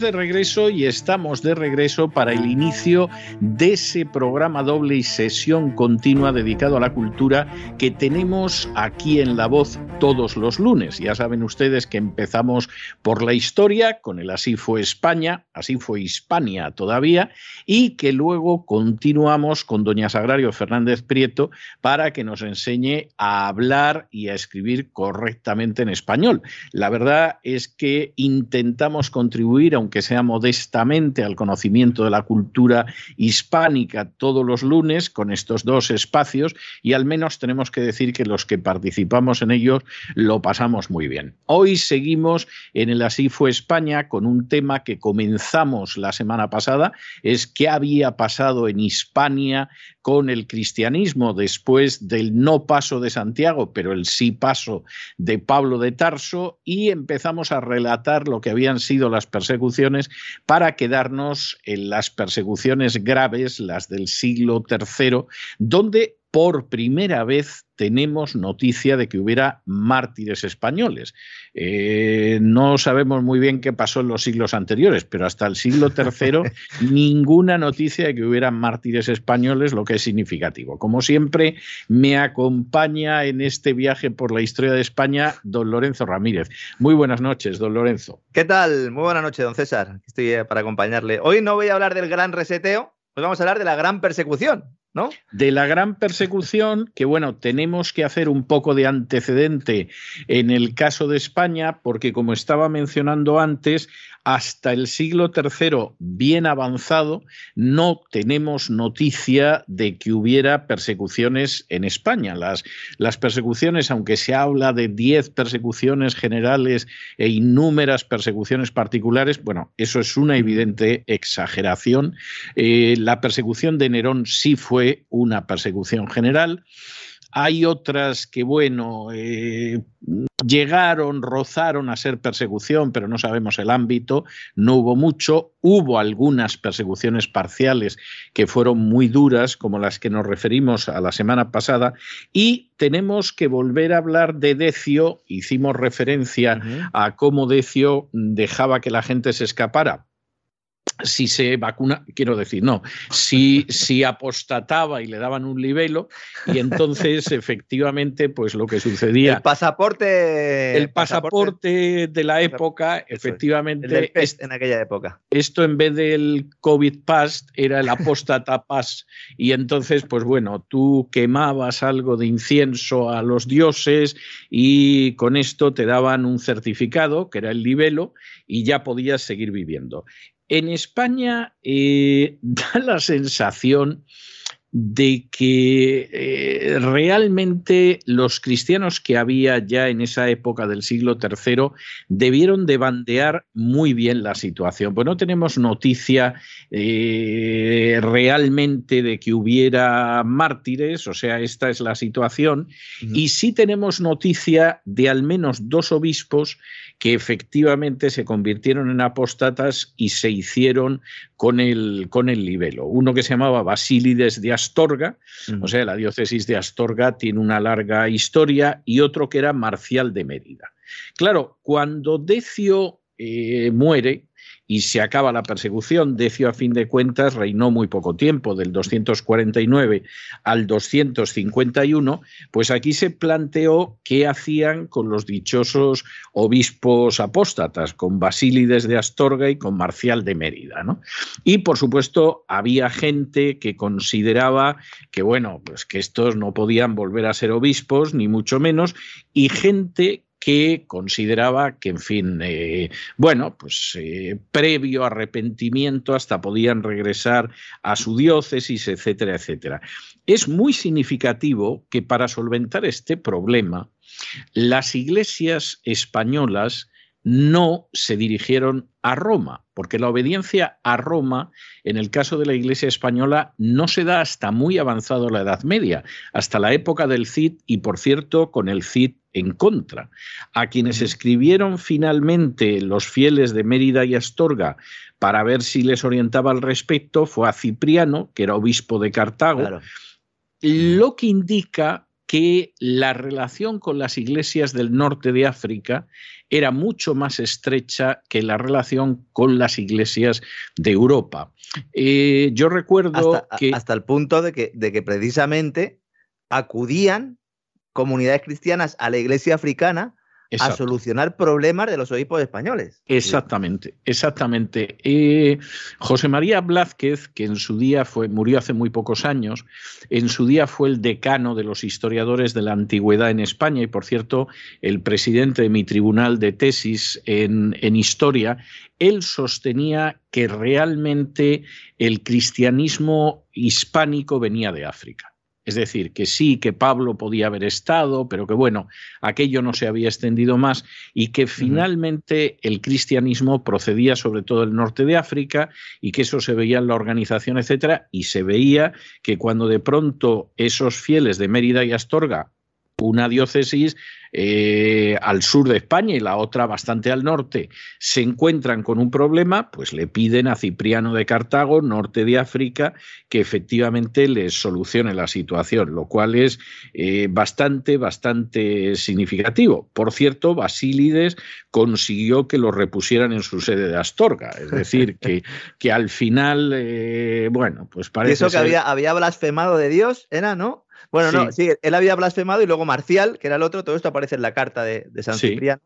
De regreso y estamos de regreso para el inicio de ese programa doble y sesión continua dedicado a la cultura que tenemos aquí en La Voz todos los lunes. Ya saben ustedes que empezamos por la historia con el Así fue España, así fue Hispania todavía, y que luego continuamos con doña Sagrario Fernández Prieto para que nos enseñe a hablar y a escribir correctamente en español. La verdad es que intentamos contribuir aunque sea modestamente, al conocimiento de la cultura hispánica todos los lunes con estos dos espacios y al menos tenemos que decir que los que participamos en ellos lo pasamos muy bien. Hoy seguimos en el Así fue España con un tema que comenzamos la semana pasada, es qué había pasado en Hispania con el cristianismo después del no paso de Santiago, pero el sí paso de Pablo de Tarso, y empezamos a relatar lo que habían sido las persecuciones para quedarnos en las persecuciones graves, las del siglo III, donde por primera vez tenemos noticia de que hubiera mártires españoles. Eh, no sabemos muy bien qué pasó en los siglos anteriores, pero hasta el siglo III ninguna noticia de que hubiera mártires españoles, lo que es significativo. Como siempre, me acompaña en este viaje por la historia de España don Lorenzo Ramírez. Muy buenas noches, don Lorenzo. ¿Qué tal? Muy buenas noches, don César. Estoy eh, para acompañarle. Hoy no voy a hablar del gran reseteo, hoy vamos a hablar de la gran persecución. De la gran persecución, que bueno, tenemos que hacer un poco de antecedente en el caso de España, porque como estaba mencionando antes, hasta el siglo III bien avanzado no tenemos noticia de que hubiera persecuciones en España. Las, persecuciones, aunque se habla de diez persecuciones generales e innúmeras persecuciones particulares, bueno, eso es una evidente exageración. Eh, la persecución de Nerón sí fue una persecución general. Hay otras que, bueno, eh, llegaron, rozaron a ser persecución, pero no sabemos el ámbito, no hubo mucho. Hubo algunas persecuciones parciales que fueron muy duras, como las que nos referimos a la semana pasada, y tenemos que volver a hablar de Decio. Hicimos referencia a cómo Decio dejaba que la gente se escapara si se vacuna, quiero decir, no, si, si apostataba y le daban un libelo, y entonces efectivamente, pues lo que sucedía. El pasaporte. El pasaporte, de la época, efectivamente. en aquella época. Esto en vez del COVID Pass era el apóstata Pass, y entonces, pues bueno, tú quemabas algo de incienso a los dioses y con esto te daban un certificado, que era el libelo, y ya podías seguir viviendo. En España eh, da la sensación de que eh, realmente los cristianos que había ya en esa época del siglo III debieron de bandear muy bien la situación. Pues no tenemos noticia eh, realmente de que hubiera mártires, o sea, esta es la situación, y sí tenemos noticia de al menos dos obispos que efectivamente se convirtieron en apóstatas y se hicieron con el, con el libelo. Uno que se llamaba Basílides de Astorga, o sea, la diócesis de Astorga tiene una larga historia, y otro que era Marcial de Mérida. Claro, cuando Decio eh, muere, y se acaba la persecución. Decio, a fin de cuentas, reinó muy poco tiempo, del 249 al 251, pues aquí se planteó qué hacían con los dichosos obispos apóstatas, con Basílides de Astorga y con Marcial de Mérida. ¿no? Y, por supuesto, había gente que consideraba que, bueno, pues que estos no podían volver a ser obispos, ni mucho menos, y gente que consideraba que, en fin, eh, bueno, pues eh, previo arrepentimiento hasta podían regresar a su diócesis, etcétera, etcétera. Es muy significativo que para solventar este problema, las iglesias españolas no se dirigieron a Roma, porque la obediencia a Roma, en el caso de la Iglesia española, no se da hasta muy avanzado la Edad Media, hasta la época del Cid y, por cierto, con el Cid en contra. A quienes escribieron finalmente los fieles de Mérida y Astorga para ver si les orientaba al respecto fue a Cipriano, que era obispo de Cartago, lo que indica que la relación con las iglesias del norte de África era mucho más estrecha que la relación con las iglesias de Europa. Eh, yo recuerdo hasta, que... Hasta el punto de que, de que precisamente acudían comunidades cristianas a la iglesia africana a solucionar problemas de los obispos españoles. Exactamente, exactamente. Eh, José María Blázquez, que en su día fue, murió hace muy pocos años, en su día fue el decano de los historiadores de la antigüedad en España y, por cierto, el presidente de mi tribunal de tesis en, en historia, él sostenía que realmente el cristianismo hispánico venía de África. Es decir, que sí, que Pablo podía haber estado, pero que bueno, aquello no se había extendido más y que finalmente el cristianismo procedía sobre todo del norte de África y que eso se veía en la organización, etcétera, y se veía que cuando de pronto esos fieles de Mérida y Astorga una diócesis eh, al sur de España y la otra bastante al norte, se encuentran con un problema, pues le piden a Cipriano de Cartago, norte de África, que efectivamente les solucione la situación, lo cual es eh, bastante, bastante significativo. Por cierto, Basílides consiguió que lo repusieran en su sede de Astorga, es decir, que, que al final, eh, bueno, pues parece... eso que había, había blasfemado de Dios, era, ¿no? Bueno, no, sí, él había blasfemado y luego Marcial, que era el otro, todo esto aparece en la carta de, San Cipriano.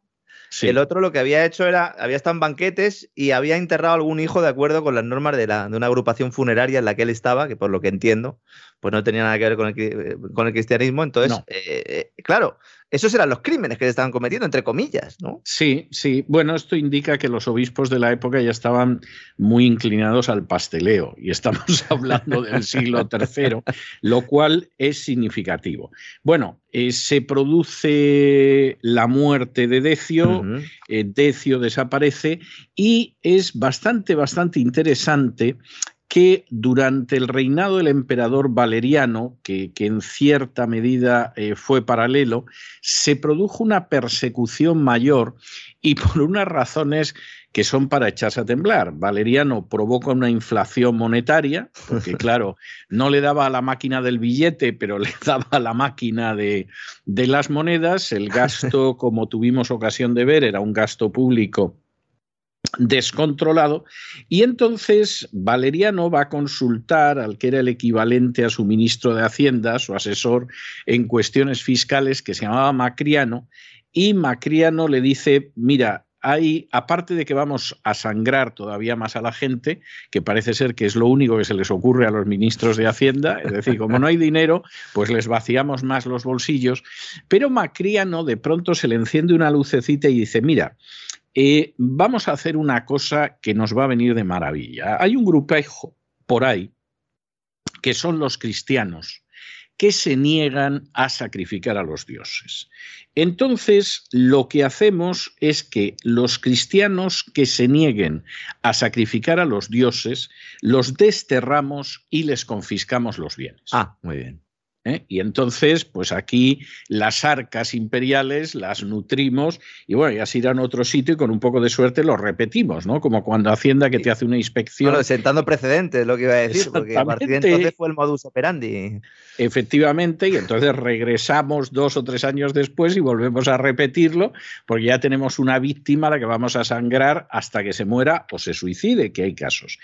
El otro lo que había hecho era, había estado en banquetes y había enterrado algún hijo de acuerdo con las normas de, la, de una agrupación funeraria en la que él estaba, que por lo que entiendo, pues no tenía nada que ver con el, eh, con el cristianismo. Entonces, eh, eh, claro, esos eran los crímenes que se estaban cometiendo, entre comillas, ¿no? Sí, sí. Bueno, esto indica que los obispos de la época ya estaban muy inclinados al pasteleo y estamos hablando del siglo III, lo cual es significativo. Bueno, eh, se produce la muerte de Decio, eh, Decio desaparece y es bastante, bastante interesante que durante el reinado del emperador Valeriano, que, en cierta medida eh, fue paralelo, se produjo una persecución mayor y por unas razones que son para echarse a temblar. Valeriano provoca una inflación monetaria, porque claro, no le daba a la máquina del billete, pero le daba a la máquina de, de las monedas. El gasto, como tuvimos ocasión de ver, era un gasto público descontrolado. Y entonces Valeriano va a consultar al que era el equivalente a su ministro de Hacienda, su asesor en cuestiones fiscales que se llamaba Macriano y Macriano le dice, mira, hay, aparte de que vamos a sangrar todavía más a la gente, que parece ser que es lo único que se les ocurre a los ministros de Hacienda, es decir, como no hay dinero, pues les vaciamos más los bolsillos, pero Macriano de pronto se le enciende una lucecita y dice, mira, eh, vamos a hacer una cosa que nos va a venir de maravilla. Hay un grupejo por ahí que son los cristianos que se niegan a sacrificar a los dioses. Entonces, lo que hacemos es que los cristianos que se nieguen a sacrificar a los dioses, los desterramos y les confiscamos los bienes. Ah, muy bien. ¿Eh? Y entonces, pues aquí las arcas imperiales las nutrimos y bueno, ya se irán a otro sitio y con un poco de suerte lo repetimos, ¿no? Como cuando Hacienda que te hace una inspección. Bueno, sentando precedentes, lo que iba a decir, porque a partir de entonces fue el modus operandi. Efectivamente, y entonces regresamos dos o tres años después y volvemos a repetirlo, porque ya tenemos una víctima a la que vamos a sangrar hasta que se muera o se suicide, que hay casos.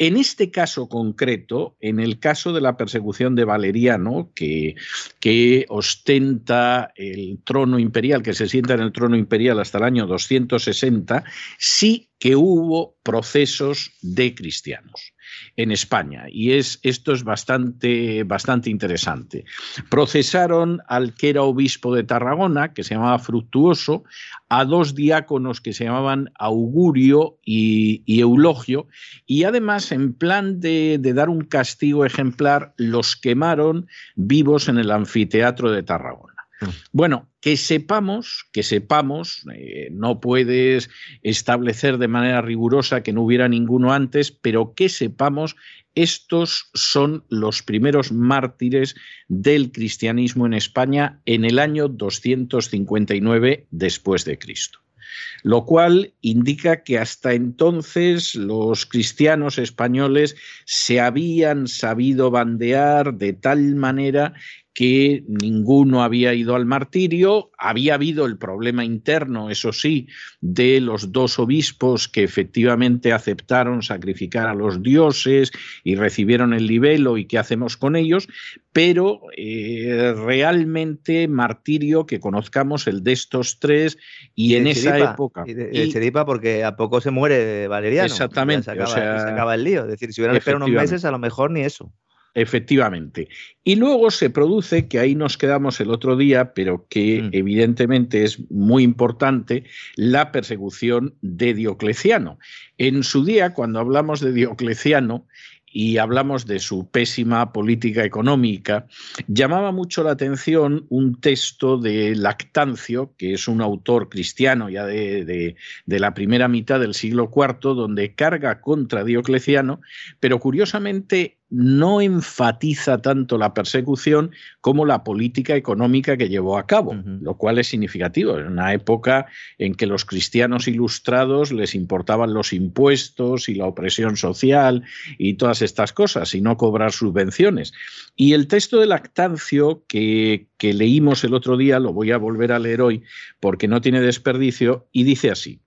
En este caso concreto, en el caso de la persecución de Valeriano, que, ostenta el trono imperial, que se sienta en el trono imperial hasta el año 260, sí que hubo procesos de cristianos en España. Y es, esto es bastante, bastante interesante. Procesaron al que era obispo de Tarragona, que se llamaba Fructuoso, a dos diáconos que se llamaban Augurio y, Eulogio, y además, en plan de, de dar un castigo ejemplar, los quemaron vivos en el anfiteatro de Tarragona. Mm. Bueno, que sepamos, que sepamos, eh, no puedes establecer de manera rigurosa que no hubiera ninguno antes, pero que sepamos, estos son los primeros mártires del cristianismo en España en el año 259 después de Cristo lo cual indica que hasta entonces los cristianos españoles se habían sabido bandear de tal manera que ninguno había ido al martirio, había habido el problema interno, eso sí, de los dos obispos que efectivamente aceptaron sacrificar a los dioses y recibieron el libelo y qué hacemos con ellos, pero eh, realmente martirio que conozcamos el de estos tres y, en esa época. Y de, porque a poco se muere Valeriano. Exactamente. Se acaba, el lío. Es decir, si hubieran esperado unos meses, a lo mejor ni eso. Efectivamente. Y luego se produce, que ahí nos quedamos el otro día, pero que mm. evidentemente es muy importante, la persecución de Diocleciano. En su día, cuando hablamos de Diocleciano, y hablamos de su pésima política económica, llamaba mucho la atención un texto de Lactancio, que es un autor cristiano ya de, la primera mitad del siglo IV, donde carga contra Diocleciano, pero curiosamente no enfatiza tanto la persecución como la política económica que llevó a cabo, lo cual es significativo. En una época en que los cristianos ilustrados les importaban los impuestos y la opresión social y todas estas cosas, y no cobrar subvenciones. Y el texto de Lactancio que, que leímos el otro día, lo voy a volver a leer hoy porque no tiene desperdicio, y dice así.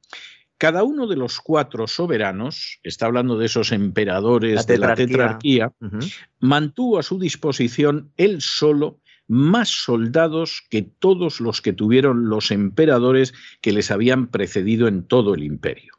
Cada uno de los cuatro soberanos, está hablando de esos emperadores de la tetrarquía, mantuvo a su disposición él solo más soldados que todos los que tuvieron los emperadores que les habían precedido en todo el imperio.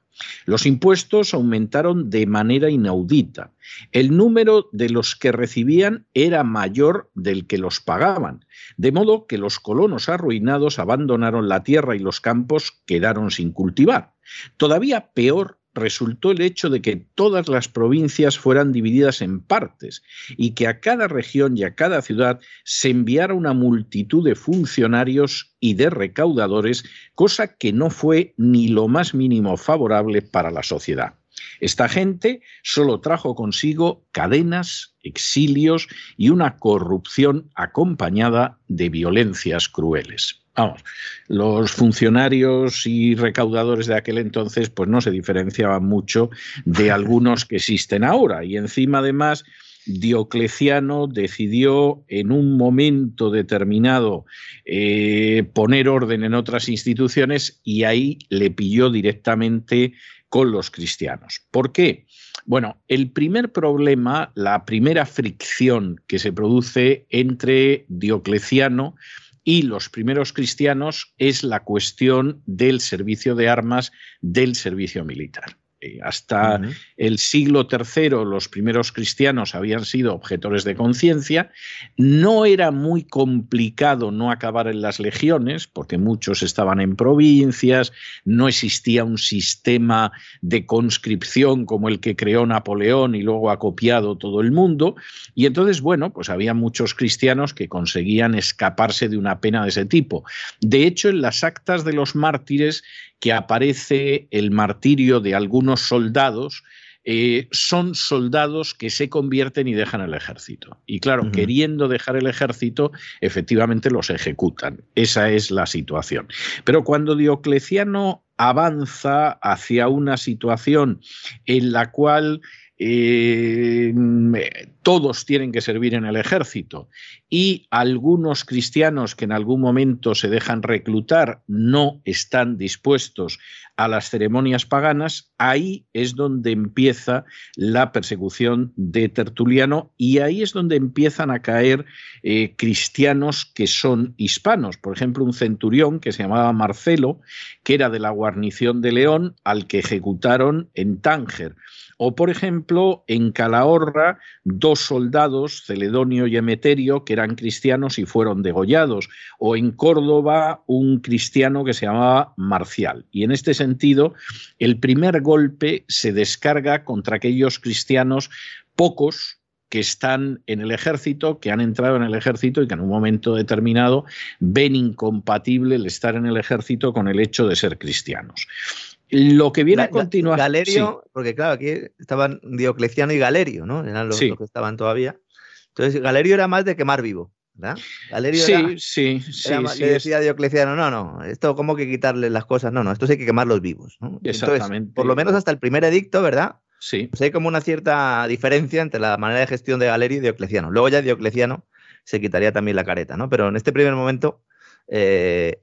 Los impuestos aumentaron de manera inaudita. El número de los que recibían era mayor del que los pagaban, de modo que los colonos arruinados abandonaron la tierra y los campos quedaron sin cultivar. Todavía peor resultó el hecho de que todas las provincias fueran divididas en partes y que a cada región y a cada ciudad se enviara una multitud de funcionarios y de recaudadores, cosa que no fue ni lo más mínimo favorable para la sociedad. Esta gente solo trajo consigo cadenas, exilios y una corrupción acompañada de violencias crueles. Vamos, los funcionarios y recaudadores de aquel entonces pues no se diferenciaban mucho de algunos que existen ahora y encima además Diocleciano decidió en un momento determinado eh, poner orden en otras instituciones y ahí le pilló directamente con los cristianos. ¿Por qué? Bueno, el primer problema, la primera fricción que se produce entre Diocleciano y los primeros cristianos es la cuestión del servicio de armas, del servicio militar. Eh, hasta el siglo III los primeros cristianos habían sido objetores de conciencia. No era muy complicado no acabar en las legiones, porque muchos estaban en provincias, no existía un sistema de conscripción como el que creó Napoleón y luego ha copiado todo el mundo. Y entonces, bueno, pues había muchos cristianos que conseguían escaparse de una pena de ese tipo. De hecho, en las actas de los mártires que aparece el martirio de algunos soldados eh, son soldados que se convierten y dejan el ejército. Y claro, queriendo dejar el ejército, efectivamente los ejecutan. Esa es la situación. Pero cuando Diocleciano avanza hacia una situación en la cual eh, todos tienen que servir en el ejército y algunos cristianos que en algún momento se dejan reclutar no están dispuestos a las ceremonias paganas, ahí es donde empieza la persecución de Tertuliano y ahí es donde empiezan a caer eh, cristianos que son hispanos. Por ejemplo, un centurión que se llamaba Marcelo, que era de la guarnición de León, al que ejecutaron en Tánger. O, por ejemplo, en Calahorra, dos soldados, Celedonio y Emeterio, que eran cristianos y fueron degollados. O en Córdoba, un cristiano que se llamaba Marcial. Y en este sentido, el primer golpe se descarga contra aquellos cristianos pocos que están en el ejército, que han entrado en el ejército y que en un momento determinado ven incompatible el estar en el ejército con el hecho de ser cristianos. Lo que viene a continuación. Galerio, porque claro, aquí estaban Diocleciano y Galerio, ¿no? Eran los, que estaban todavía. Entonces, Galerio era más de quemar vivo, ¿verdad? Galerio sí, era, sí, sí, Le decía a Diocleciano, no, no, esto como que quitarle las cosas, no, no, esto hay que quemarlos vivos. Exactamente. por lo menos hasta el primer edicto, ¿verdad? Sí. Pues hay como una cierta diferencia entre la manera de gestión de Galerio y Diocleciano. Luego ya Diocleciano se quitaría también la careta, ¿no? Pero en este primer momento eh,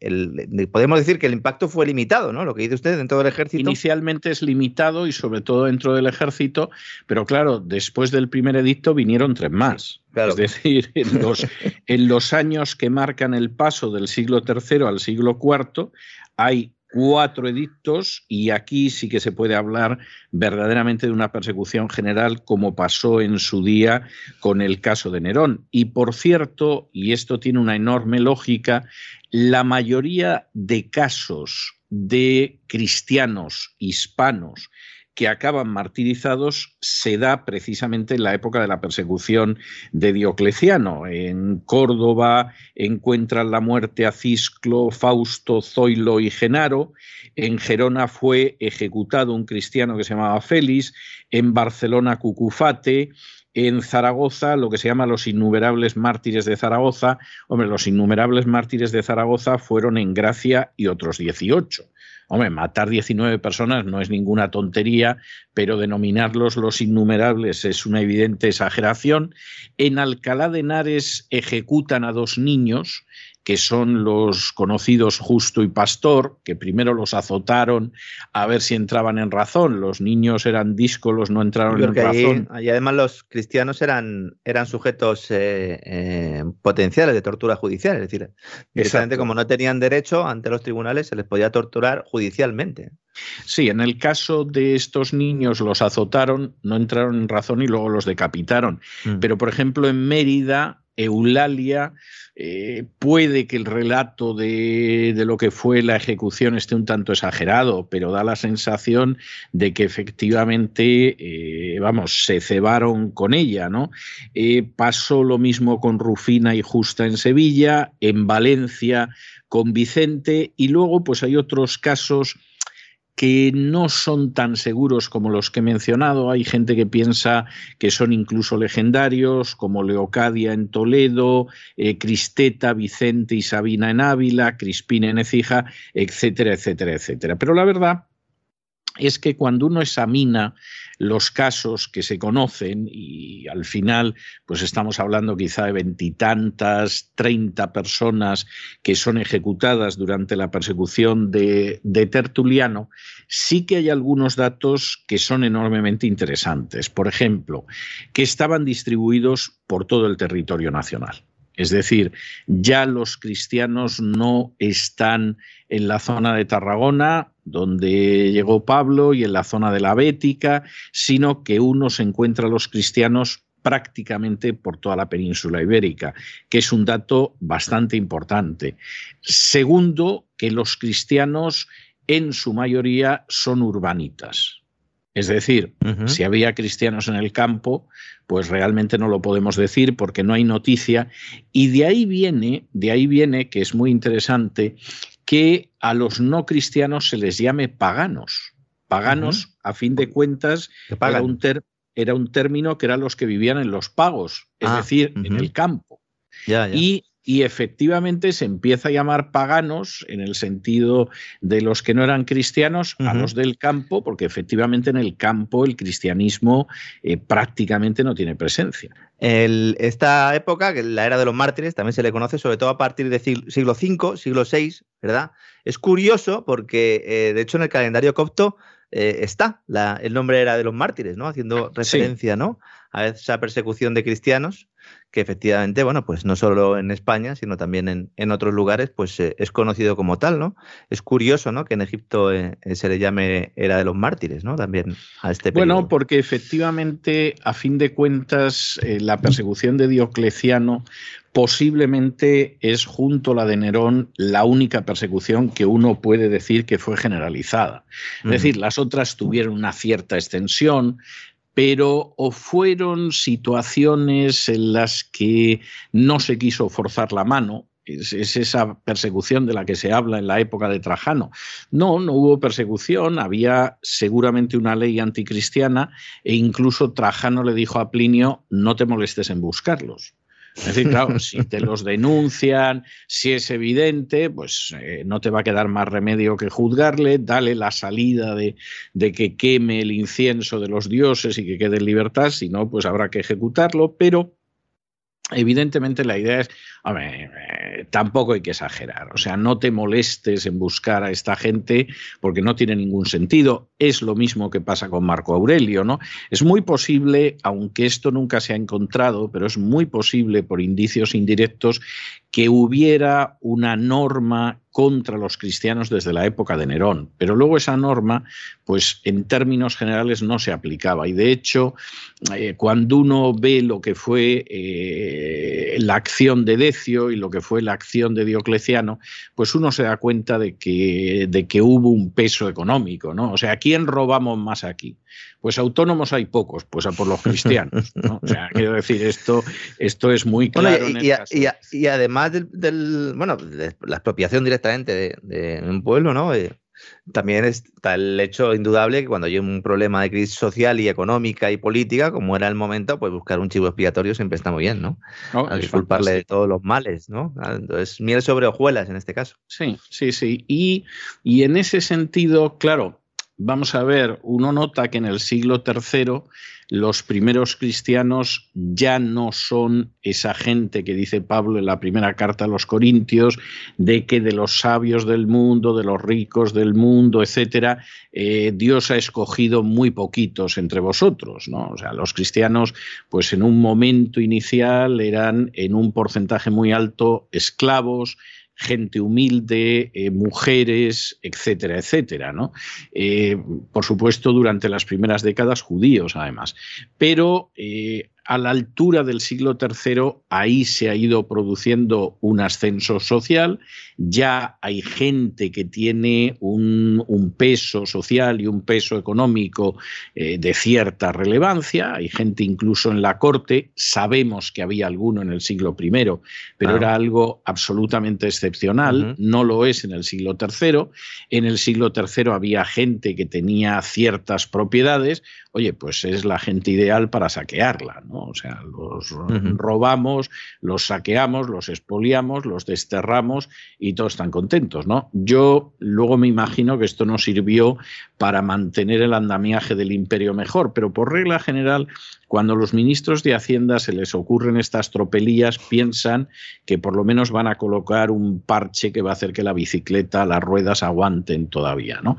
podemos decir que el impacto fue limitado, ¿no? Lo que dice usted dentro del ejército. Inicialmente es limitado y sobre todo dentro del ejército, pero claro, después del primer edicto vinieron tres más. Es decir, en los, en los años que marcan el paso del siglo III al siglo IV, hay cuatro edictos y aquí sí que se puede hablar verdaderamente de una persecución general como pasó en su día con el caso de Nerón. Y por cierto, y esto tiene una enorme lógica, la mayoría de casos de cristianos hispanos que acaban martirizados se da precisamente en la época de la persecución de Diocleciano. En Córdoba encuentran la muerte a Cisclo, Fausto, Zoilo y Genaro. En Gerona fue ejecutado un cristiano que se llamaba Félix. En Barcelona, Cucufate en Zaragoza, lo que se llama los innumerables mártires de Zaragoza. Hombre, los innumerables mártires de Zaragoza fueron en Gracia y otros 18. Hombre, matar 19 personas no es ninguna tontería, pero denominarlos los innumerables es una evidente exageración. En Alcalá de Henares ejecutan a dos niños que son los conocidos Justo y Pastor, que primero los azotaron a ver si entraban en razón. Los niños eran díscolos, no entraron en razón. Y además los cristianos eran, eran sujetos eh, eh, potenciales de tortura judicial, es decir, exactamente como no tenían derecho ante los tribunales, se les podía torturar judicialmente judicialmente. Sí, en el caso de estos niños los azotaron, no entraron en razón y luego los decapitaron. Mm. Pero, por ejemplo, en Mérida, Eulalia eh, puede que el relato de, lo que fue la ejecución esté un tanto exagerado, pero da la sensación de que efectivamente, eh, vamos, se cebaron con ella, ¿no? Eh, pasó lo mismo con Rufina y Justa en Sevilla, en Valencia con Vicente, y luego pues hay otros casos que no son tan seguros como los que he mencionado. Hay gente que piensa que son incluso legendarios, como Leocadia en Toledo, eh, Cristeta, Vicente y Sabina en Ávila, Crispina en Ecija, etcétera, etcétera, etcétera. Pero la verdad es que cuando uno examina los casos que se conocen y al final pues estamos hablando quizá de veintitantas, treinta personas que son ejecutadas durante la persecución de, de, Tertuliano, sí que hay algunos datos que son enormemente interesantes. Por ejemplo, que estaban distribuidos por todo el territorio nacional. Es decir, ya los cristianos no están en la zona de Tarragona, donde llegó Pablo, y en la zona de la Bética, sino que uno se encuentra a los cristianos prácticamente por toda la península ibérica, que es un dato bastante importante. Segundo, que los cristianos en su mayoría son urbanitas. Es decir, si había cristianos en el campo, pues realmente no lo podemos decir porque no hay noticia. Y de ahí viene, de ahí viene, que es muy interesante, que a los no cristianos se les llame paganos. Paganos, a fin de cuentas, era un, era un, término que eran los que vivían en los pagos, es ah, decir, en el campo. Y y efectivamente se empieza a llamar paganos en el sentido de los que no eran cristianos a los del campo, porque efectivamente en el campo el cristianismo eh, prácticamente no tiene presencia. esta época, la era de los mártires, también se le conoce sobre todo a partir del siglo V, siglo VI, ¿verdad? Es curioso porque, eh, de hecho, en el calendario copto eh, está el nombre era de los mártires, ¿no? Haciendo referencia, ¿no? A esa persecución de cristianos que efectivamente, bueno, pues no solo en España, sino también en, otros lugares, pues eh, es conocido como tal, ¿no? Es curioso, ¿no? Que en Egipto eh, eh, se le llame era de los mártires, ¿no? También a este periodo. Bueno, porque efectivamente, a fin de cuentas, la persecución de Diocleciano posiblemente es junto a la de Nerón la única persecución que uno puede decir que fue generalizada. Es decir, las otras tuvieron una cierta extensión, pero o fueron situaciones en las que no se quiso forzar la mano, es, esa persecución de la que se habla en la época de Trajano. No, no hubo persecución, había seguramente una ley anticristiana e incluso Trajano le dijo a Plinio, no te molestes en buscarlos. Es decir, claro, si te los denuncian, si es evidente, pues eh, no te va a quedar más remedio que juzgarle, dale la salida de, de, que queme el incienso de los dioses y que quede en libertad, si no, pues habrá que ejecutarlo, pero Evidentemente la idea es, eh, tampoco hay que exagerar, o sea, no te molestes en buscar a esta gente porque no tiene ningún sentido. Es lo mismo que pasa con Marco Aurelio, ¿no? Es muy posible, aunque esto nunca se ha encontrado, pero es muy posible por indicios indirectos que hubiera una norma contra los cristianos desde la época de Nerón, pero luego esa norma, pues en términos generales no se aplicaba y de hecho, eh, cuando uno ve lo que fue eh, la acción de Decio y lo que fue la acción de Diocleciano, pues uno se da cuenta de que, de que hubo un peso económico, ¿no? O sea, ¿quién robamos más aquí? Pues autónomos hay pocos, pues a por los cristianos. O sea, quiero decir, esto, esto es muy claro. y, además del, bueno, la expropiación directamente de, un pueblo, ¿no? Eh, también está el hecho indudable que cuando hay un problema de crisis social y económica y política, como era el momento, pues buscar un chivo expiatorio siempre está muy bien, ¿no? disculparle de todos los males, ¿no? Entonces, miel sobre hojuelas en este caso. Sí, sí, sí. Y, y en ese sentido, claro, vamos a ver, uno nota que en el siglo III los primeros cristianos ya no son esa gente que dice Pablo en la primera carta a los Corintios, de que de los sabios del mundo, de los ricos del mundo, etcétera, eh, Dios ha escogido muy poquitos entre vosotros. ¿no? O sea, los cristianos, pues en un momento inicial eran en un porcentaje muy alto esclavos, gente humilde, eh, mujeres, etcétera, etcétera. ¿no? Eh, por supuesto, durante las primeras décadas judíos, además. Pero eh, a la altura del siglo III, ahí se ha ido produciendo un ascenso social, ya hay gente que tiene un, peso social y un peso económico eh, de cierta relevancia, hay gente incluso en la corte, sabemos que había alguno en el siglo I, pero era algo absolutamente excepcional, no lo es en el siglo III, en el siglo III había gente que tenía ciertas propiedades, oye, pues es la gente ideal para saquearla, ¿no? O sea, los robamos, los saqueamos, los expoliamos, los desterramos y todos están contentos, ¿no? Yo luego me imagino que esto no sirvió para mantener el andamiaje del imperio mejor, pero por regla general cuando los ministros de Hacienda se les ocurren estas tropelías, piensan que por lo menos van a colocar un parche que va a hacer que la bicicleta, las ruedas aguanten todavía. ¿no?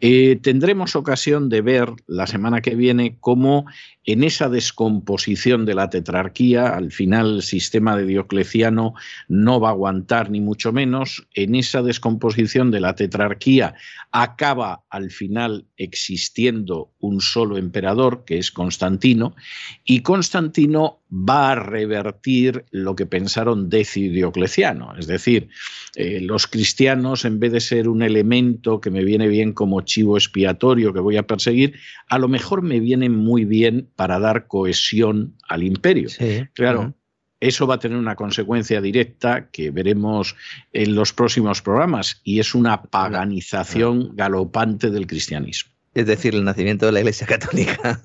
Eh, tendremos ocasión de ver la semana que viene cómo en esa descomposición de la tetrarquía, al final el sistema de Diocleciano no va a aguantar ni mucho menos, en esa descomposición de la tetrarquía acaba al final existiendo un solo emperador, que es Constantino, y Constantino va a revertir lo que pensaron Decio y Diocleciano. Es decir, eh, los cristianos, en vez de ser un elemento que me viene bien como chivo expiatorio que voy a perseguir, a lo mejor me vienen muy bien para dar cohesión al imperio. Claro. Eso va a tener una consecuencia directa que veremos en los próximos programas y es una paganización galopante del cristianismo. Es decir, el nacimiento de la Iglesia Católica.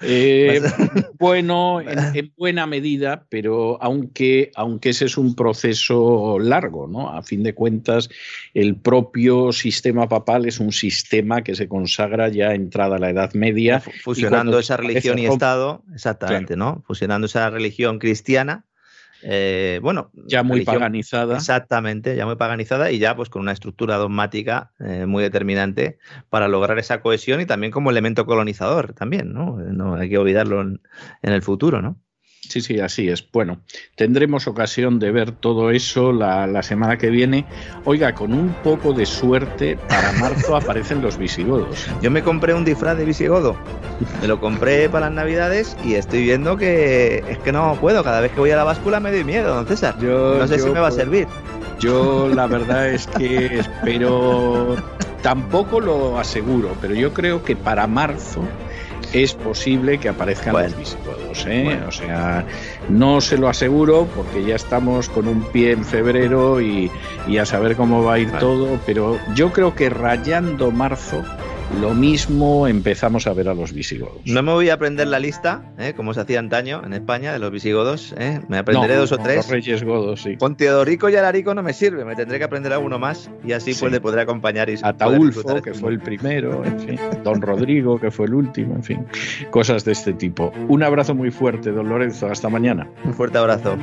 Eh, bueno, en, buena medida, pero aunque, aunque ese es un proceso largo, ¿no? A fin de cuentas, el propio sistema papal es un sistema que se consagra ya entrada a la Edad Media. Fusionando esa religión y Estado, exactamente, ¿no? Fusionando esa religión cristiana eh, bueno, ya muy paganizada. Exactamente, ya muy paganizada y ya pues con una estructura dogmática eh, muy determinante para lograr esa cohesión y también como elemento colonizador también, ¿no? no hay que olvidarlo en, en el futuro, ¿no? Sí, sí, así es. Bueno, tendremos ocasión de ver todo eso la, semana que viene. Oiga, con un poco de suerte, para marzo aparecen los visigodos. Yo me compré un disfraz de visigodo. Me lo compré para las navidades y estoy viendo que es que no puedo. Cada vez que voy a la báscula me doy miedo, don César. Yo, no sé si me va a servir. Yo la verdad es que espero, tampoco lo aseguro, pero yo creo que para marzo es posible que aparezcan los visigodos. ¿eh? O sea, no se lo aseguro porque ya estamos con un pie en febrero y, y a saber cómo va a ir todo, pero yo creo que rayando marzo lo mismo empezamos a ver a los visigodos. No me voy a aprender la lista, ¿eh? como se hacía antaño en España, de los visigodos. ¿eh? Me aprenderé dos o tres. Los reyes godos, sí. Con Teodorico y Alarico no me sirve, me tendré que aprender alguno más y así pues le podré acompañar. Y Ataulfo, que fue el primero, en fin. Don Rodrigo, que fue el último, en fin. Cosas de este tipo. Un abrazo muy fuerte, don Lorenzo. Hasta mañana. Un fuerte abrazo.